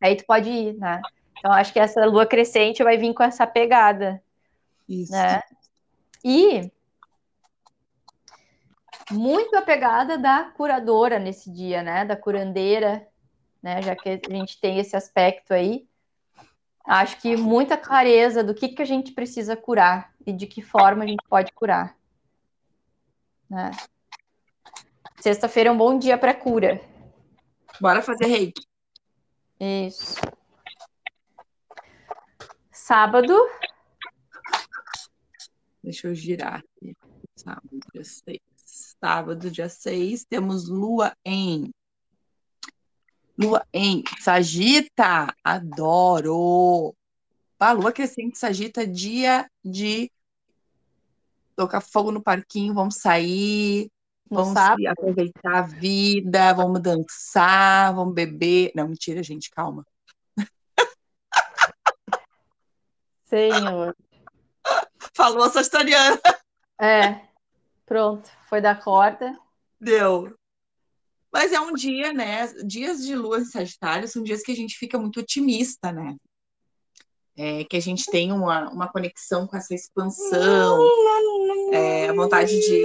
Aí tu pode ir, né? Então, acho que essa lua crescente vai vir com essa pegada. Isso. Né? E muito a pegada da curadora nesse dia, né? Da curandeira, né? Já que a gente tem esse aspecto aí. Acho que muita clareza do que, que a gente precisa curar e de que forma a gente pode curar. Né? Sexta-feira é um bom dia para cura. Bora fazer reiki. Isso. Sábado. Deixa eu girar aqui. Sábado, dia 6. Sábado, dia 6, temos lua em. Lua em Sagita. Adoro. A lua crescente Sagita, dia de tocar fogo no parquinho, vamos sair, no vamos sábado. aproveitar a vida, vamos dançar, vamos beber. Não, mentira, gente, calma. Senhor. Falou a sagitariana. É, pronto, foi da corda. Deu. Mas é um dia, né? Dias de lua em Sagitário são dias que a gente fica muito otimista, né? É, que a gente tem uma, uma conexão com essa expansão, é, vontade de.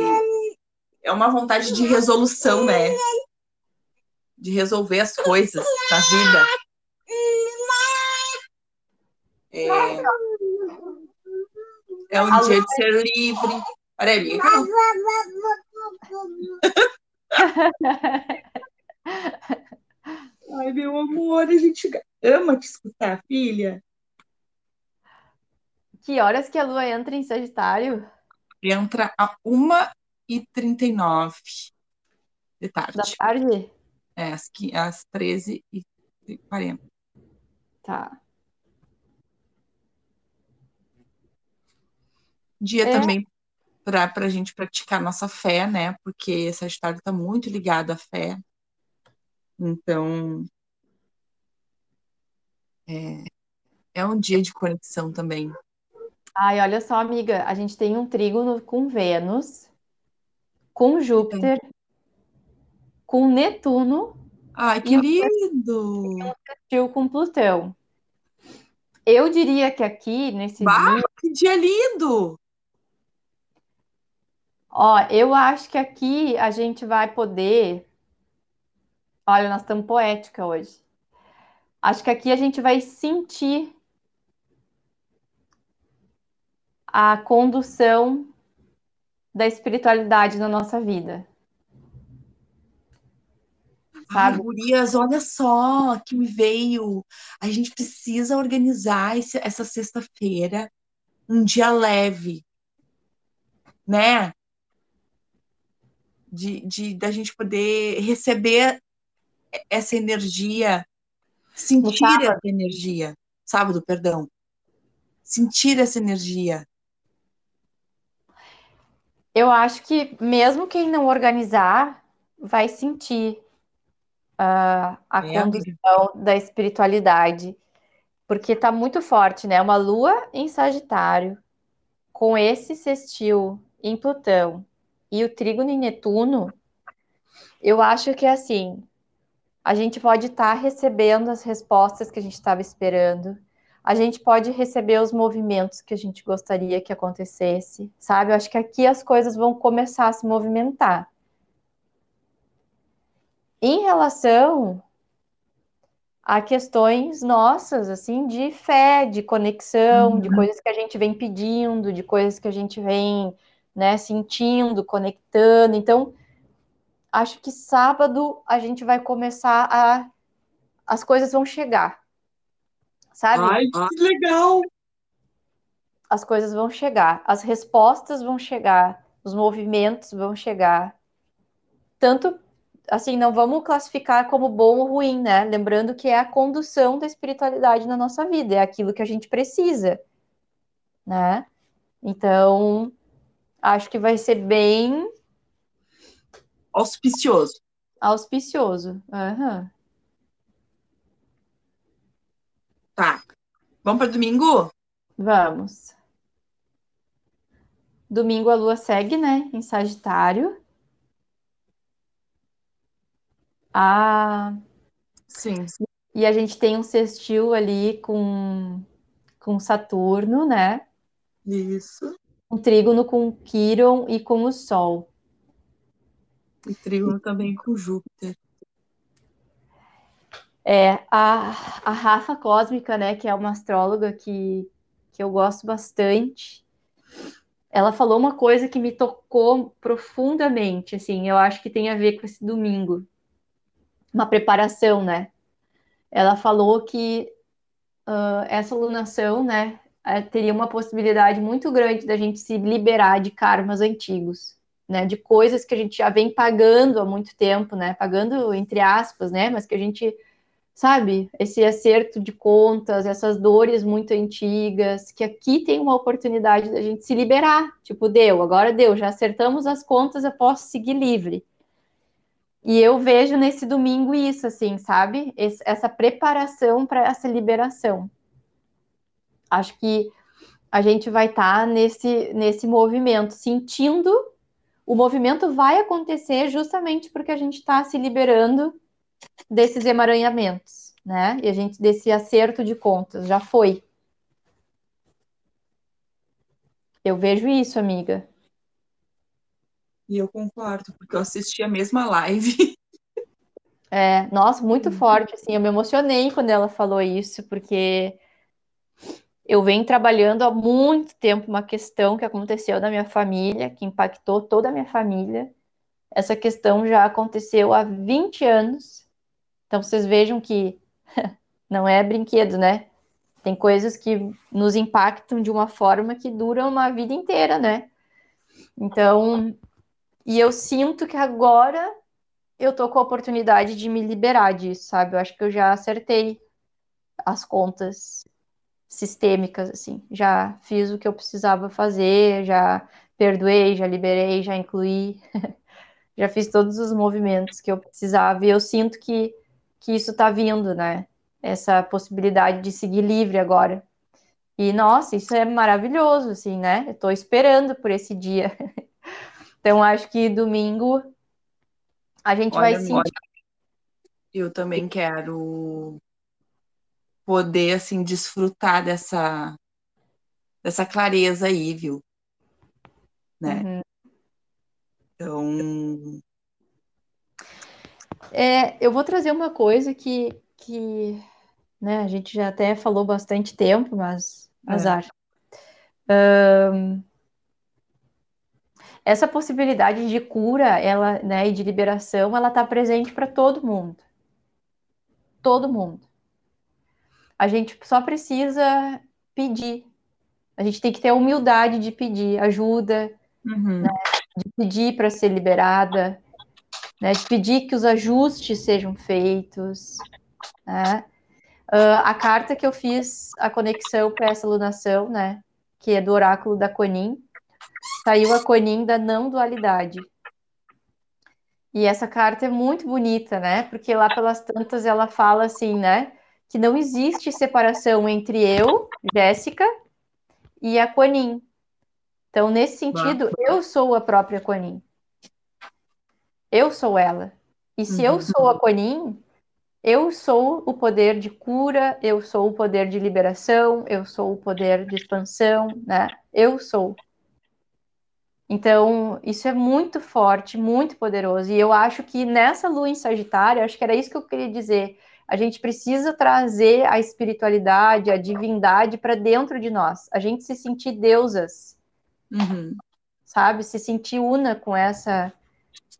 É uma vontade de resolução, né? De resolver as coisas na vida. É, é um dia de ser livre. Olha ali. Ai, meu amor, a gente ama te escutar, filha. Que horas que a lua entra em Sagitário? Entra a 1h39 de tarde. Da tarde? É, às, às 13h40. Tá. Dia é. também para a gente praticar nossa fé, né? Porque Sagitário está muito ligado à fé. Então, é, é um dia de conexão também. Ai, olha só, amiga, a gente tem um trígono com Vênus, com Júpiter, com Netuno. Ai, que lindo! E com Plutão. Eu diria que aqui, nesse bah, dia. Que dia lindo! Ó, eu acho que aqui a gente vai poder. Olha, nós estamos poética hoje. Acho que aqui a gente vai sentir a condução da espiritualidade na nossa vida. Sabe? Ai, gurias, olha só que me veio. A gente precisa organizar esse, essa sexta-feira um dia leve, né? De, de da gente poder receber essa energia Sentir essa energia. Sábado, perdão. Sentir essa energia. Eu acho que mesmo quem não organizar vai sentir uh, a é, condução da espiritualidade, porque está muito forte, né? Uma lua em Sagitário, com esse sextil em Plutão e o trígono em Netuno, eu acho que assim, a gente pode estar tá recebendo as respostas que a gente estava esperando, a gente pode receber os movimentos que a gente gostaria que acontecesse, sabe? Eu acho que aqui as coisas vão começar a se movimentar. Em relação a questões nossas, assim, de fé, de conexão, uhum. de coisas que a gente vem pedindo, de coisas que a gente vem, né, sentindo, conectando. Então, acho que sábado a gente vai começar a. As coisas vão chegar sabe? Ai, que legal! As coisas vão chegar, as respostas vão chegar, os movimentos vão chegar. Tanto assim, não vamos classificar como bom ou ruim, né? Lembrando que é a condução da espiritualidade na nossa vida, é aquilo que a gente precisa, né? Então, acho que vai ser bem auspicioso. Auspicioso. Uhum. Tá. Vamos para domingo? Vamos. Domingo a lua segue, né? Em Sagitário. Ah, sim. E a gente tem um sextil ali com, com Saturno, né? Isso. Um trígono com Quiron e com o Sol. E trígono também com Júpiter. É, a, a Rafa Cósmica, né, que é uma astróloga que, que eu gosto bastante, ela falou uma coisa que me tocou profundamente, assim, eu acho que tem a ver com esse domingo. Uma preparação, né? Ela falou que uh, essa lunação, né, é, teria uma possibilidade muito grande da gente se liberar de karmas antigos, né, de coisas que a gente já vem pagando há muito tempo, né, pagando entre aspas, né, mas que a gente sabe? Esse acerto de contas, essas dores muito antigas, que aqui tem uma oportunidade da gente se liberar. Tipo, deu, agora deu, já acertamos as contas, eu posso seguir livre. E eu vejo nesse domingo isso, assim, sabe? Essa preparação para essa liberação. Acho que a gente vai estar tá nesse, nesse movimento, sentindo. O movimento vai acontecer justamente porque a gente está se liberando desses emaranhamentos, né? E a gente desse acerto de contas, já foi. Eu vejo isso, amiga. E eu concordo, porque eu assisti a mesma live. É, nossa, muito uhum. forte, assim, eu me emocionei quando ela falou isso, porque eu venho trabalhando há muito tempo uma questão que aconteceu na minha família, que impactou toda a minha família. Essa questão já aconteceu há 20 anos, então vocês vejam que não é brinquedo, né? Tem coisas que nos impactam de uma forma que duram uma vida inteira, né? Então, e eu sinto que agora eu tô com a oportunidade de me liberar disso, sabe? Eu acho que eu já acertei as contas sistêmicas, assim. Já fiz o que eu precisava fazer, já perdoei, já liberei, já incluí, já fiz todos os movimentos que eu precisava. E eu sinto que que isso está vindo, né? Essa possibilidade de seguir livre agora. E, nossa, isso é maravilhoso, assim, né? Eu estou esperando por esse dia. então, acho que domingo a gente Olha, vai sentir. Eu também quero poder, assim, desfrutar dessa, dessa clareza aí, viu? Né? Uhum. Então, é, eu vou trazer uma coisa que, que né, a gente já até falou bastante tempo, mas é. azar. Um, essa possibilidade de cura, ela, né, e de liberação, ela está presente para todo mundo. Todo mundo. A gente só precisa pedir. A gente tem que ter a humildade de pedir ajuda, uhum. né, de pedir para ser liberada, né, de pedir que os ajustes sejam feitos, né? Uh, a carta que eu fiz a conexão para essa lunação, né, que é do oráculo da Conin, saiu a Conin da não dualidade. E essa carta é muito bonita, né? Porque lá pelas tantas ela fala assim, né? Que não existe separação entre eu, Jéssica, e a Conin. Então, nesse sentido, eu sou a própria Conin. Eu sou ela. E se uhum. eu sou a Conin, eu sou o poder de cura, eu sou o poder de liberação, eu sou o poder de expansão, né? Eu sou. Então, isso é muito forte, muito poderoso. E eu acho que nessa lua em Sagitário, acho que era isso que eu queria dizer. A gente precisa trazer a espiritualidade, a divindade para dentro de nós. A gente se sentir deusas. Uhum. Sabe? Se sentir una com essa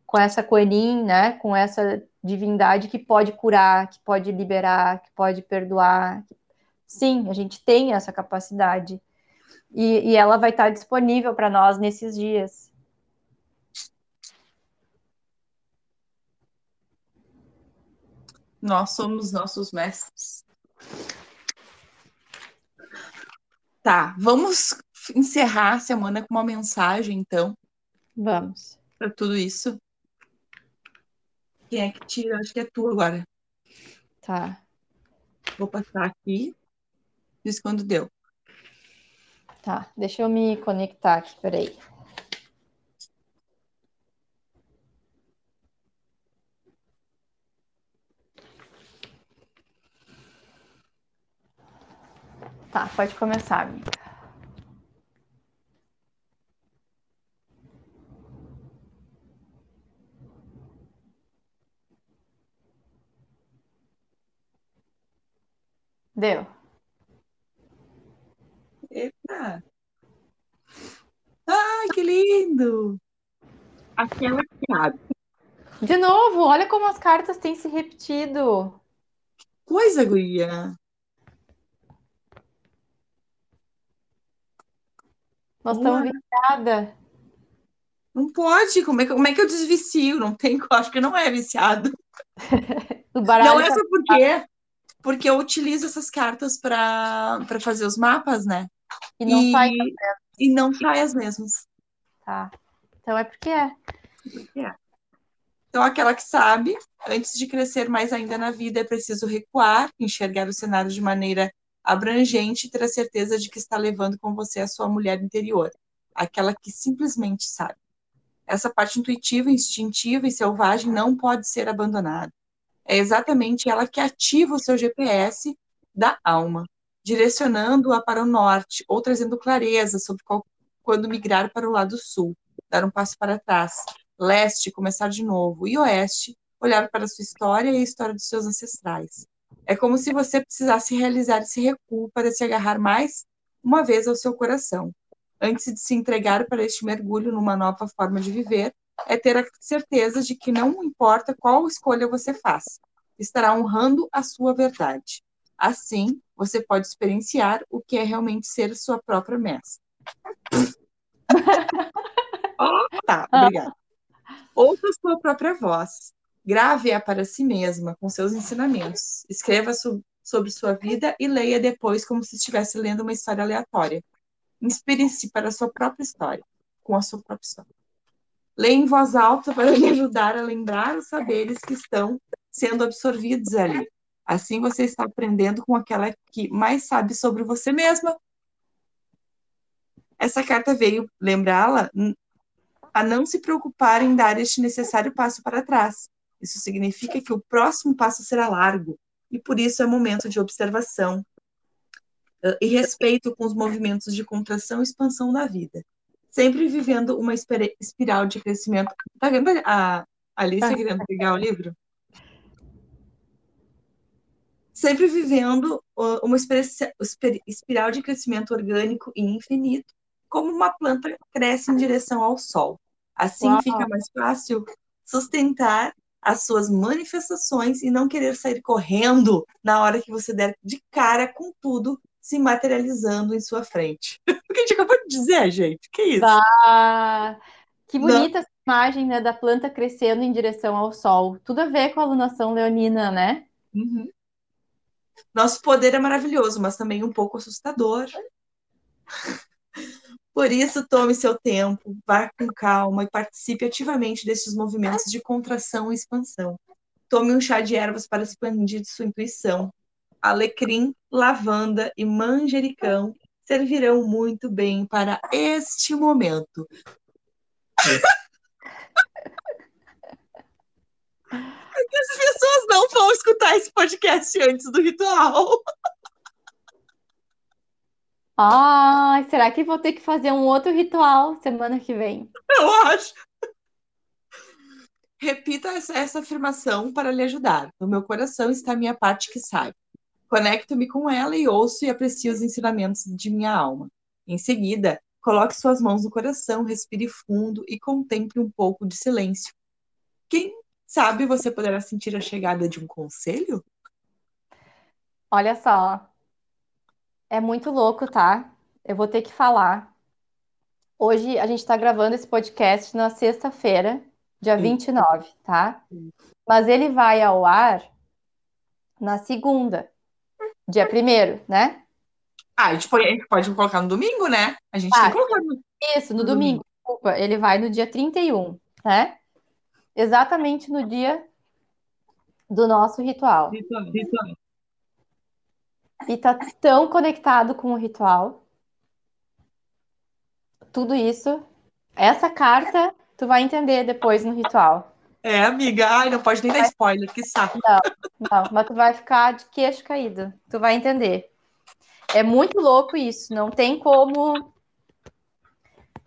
com essa coelhinha, né? Com essa divindade que pode curar, que pode liberar, que pode perdoar. Sim, a gente tem essa capacidade. E, e ela vai estar disponível para nós nesses dias. Nós somos nossos mestres. Tá, vamos encerrar a semana com uma mensagem, então. Vamos. Para tudo isso. Quem é que tira? Acho que é tu agora. Tá. Vou passar aqui. Diz quando deu. Tá, deixa eu me conectar aqui, peraí. Tá, pode começar, amiga. Deu. Eita! Ai, que lindo! Aquela que De novo, olha como as cartas têm se repetido. Coisa, guria. Nós estamos viciada. Não pode. Como é, que, como é que eu desvicio? Não tem, acho que não é viciado. não é tá só porque porque eu utilizo essas cartas para fazer os mapas, né? E não e, sai E não sai as mesmas. Tá. Então é porque é. Porque é. Então, aquela que sabe, antes de crescer mais ainda na vida, é preciso recuar, enxergar o cenário de maneira abrangente e ter a certeza de que está levando com você a sua mulher interior, aquela que simplesmente sabe. Essa parte intuitiva, instintiva e selvagem não pode ser abandonada. É exatamente ela que ativa o seu GPS da alma, direcionando-a para o norte ou trazendo clareza sobre qual, quando migrar para o lado sul, dar um passo para trás, leste, começar de novo, e oeste, olhar para a sua história e a história dos seus ancestrais. É como se você precisasse realizar esse recuo para se agarrar mais uma vez ao seu coração. Antes de se entregar para este mergulho numa nova forma de viver, é ter a certeza de que não importa qual escolha você faça, estará honrando a sua verdade. Assim, você pode experienciar o que é realmente ser sua própria mestra. tá, obrigada. Ouça sua própria voz. Grave-a para si mesma com seus ensinamentos. Escreva so sobre sua vida e leia depois como se estivesse lendo uma história aleatória. Inspire-se para a sua própria história, com a sua própria história. Leia em voz alta para lhe ajudar a lembrar os saberes que estão sendo absorvidos ali. Assim você está aprendendo com aquela que mais sabe sobre você mesma. Essa carta veio lembrá-la a não se preocupar em dar este necessário passo para trás. Isso significa que o próximo passo será largo e por isso é momento de observação e respeito com os movimentos de contração e expansão da vida sempre vivendo uma espiral de crescimento. Tá vendo a Alice ah. querendo pegar o livro? Sempre vivendo uma espiral de crescimento orgânico e infinito, como uma planta cresce em direção ao sol. Assim Uau. fica mais fácil sustentar as suas manifestações e não querer sair correndo na hora que você der de cara com tudo se materializando em sua frente. o que a gente acabou de dizer, gente? Que isso? Ah, que bonita Não. essa imagem né, da planta crescendo em direção ao sol. Tudo a ver com a alunação leonina, né? Uhum. Nosso poder é maravilhoso, mas também um pouco assustador. Por isso, tome seu tempo, vá com calma e participe ativamente desses movimentos de contração e expansão. Tome um chá de ervas para expandir sua intuição. Alecrim, lavanda e manjericão servirão muito bem para este momento. As pessoas não vão escutar esse podcast antes do ritual. Ai, será que vou ter que fazer um outro ritual semana que vem? Eu acho. Repita essa, essa afirmação para lhe ajudar. No meu coração está a minha parte que sabe. Conecto-me com ela e ouço e aprecio os ensinamentos de minha alma. Em seguida, coloque suas mãos no coração, respire fundo e contemple um pouco de silêncio. Quem sabe você poderá sentir a chegada de um conselho? Olha só, é muito louco, tá? Eu vou ter que falar. Hoje a gente está gravando esse podcast na sexta-feira, dia Sim. 29, tá? Sim. Mas ele vai ao ar na segunda, dia primeiro, né? Ah, a gente, pode, a gente pode colocar no domingo, né? A gente ah, tem que colocar no... Isso, no, no domingo. domingo. Desculpa, ele vai no dia 31, né? Exatamente no dia do nosso ritual. Ritual, ritual e tá tão conectado com o ritual. Tudo isso. Essa carta tu vai entender depois no ritual. É, amiga. Ai, não pode nem dar spoiler, que saco. Não, não, mas tu vai ficar de queixo caído. Tu vai entender. É muito louco isso. Não tem como.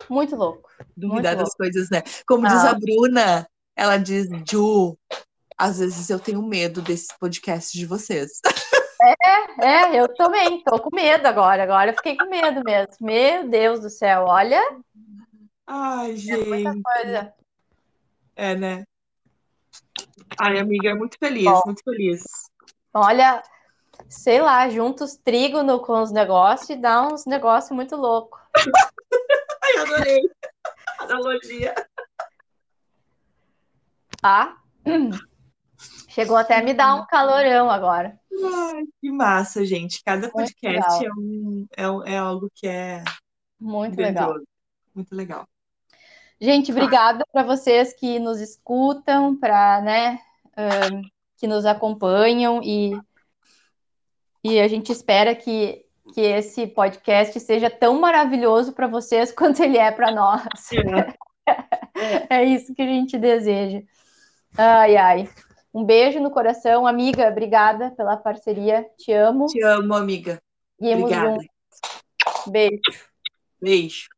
Muito louco. Duvidar das coisas, né? Como não. diz a Bruna, ela diz, Ju, às vezes eu tenho medo desse podcast de vocês. É, é, eu também, tô com medo agora. Agora eu fiquei com medo mesmo. Meu Deus do céu, olha. Ai, gente. É, é né? Ai, amiga, é muito feliz, Bom, muito feliz. Olha, sei lá, junta os trigo no, com os negócios e dá uns negócios muito loucos. Ai, adorei. Analogia. Tá? Chegou até a me dar um calorão agora. Ai, que massa, gente. Cada podcast é, um, é, é, algo que é muito legal. Muito legal. Gente, obrigada para vocês que nos escutam, para né, um, que nos acompanham e, e a gente espera que, que esse podcast seja tão maravilhoso para vocês quanto ele é para nós. É. é isso que a gente deseja. Ai, ai. Um beijo no coração, amiga. Obrigada pela parceria. Te amo. Te amo, amiga. Guimos Obrigada. Beijo. Beijo.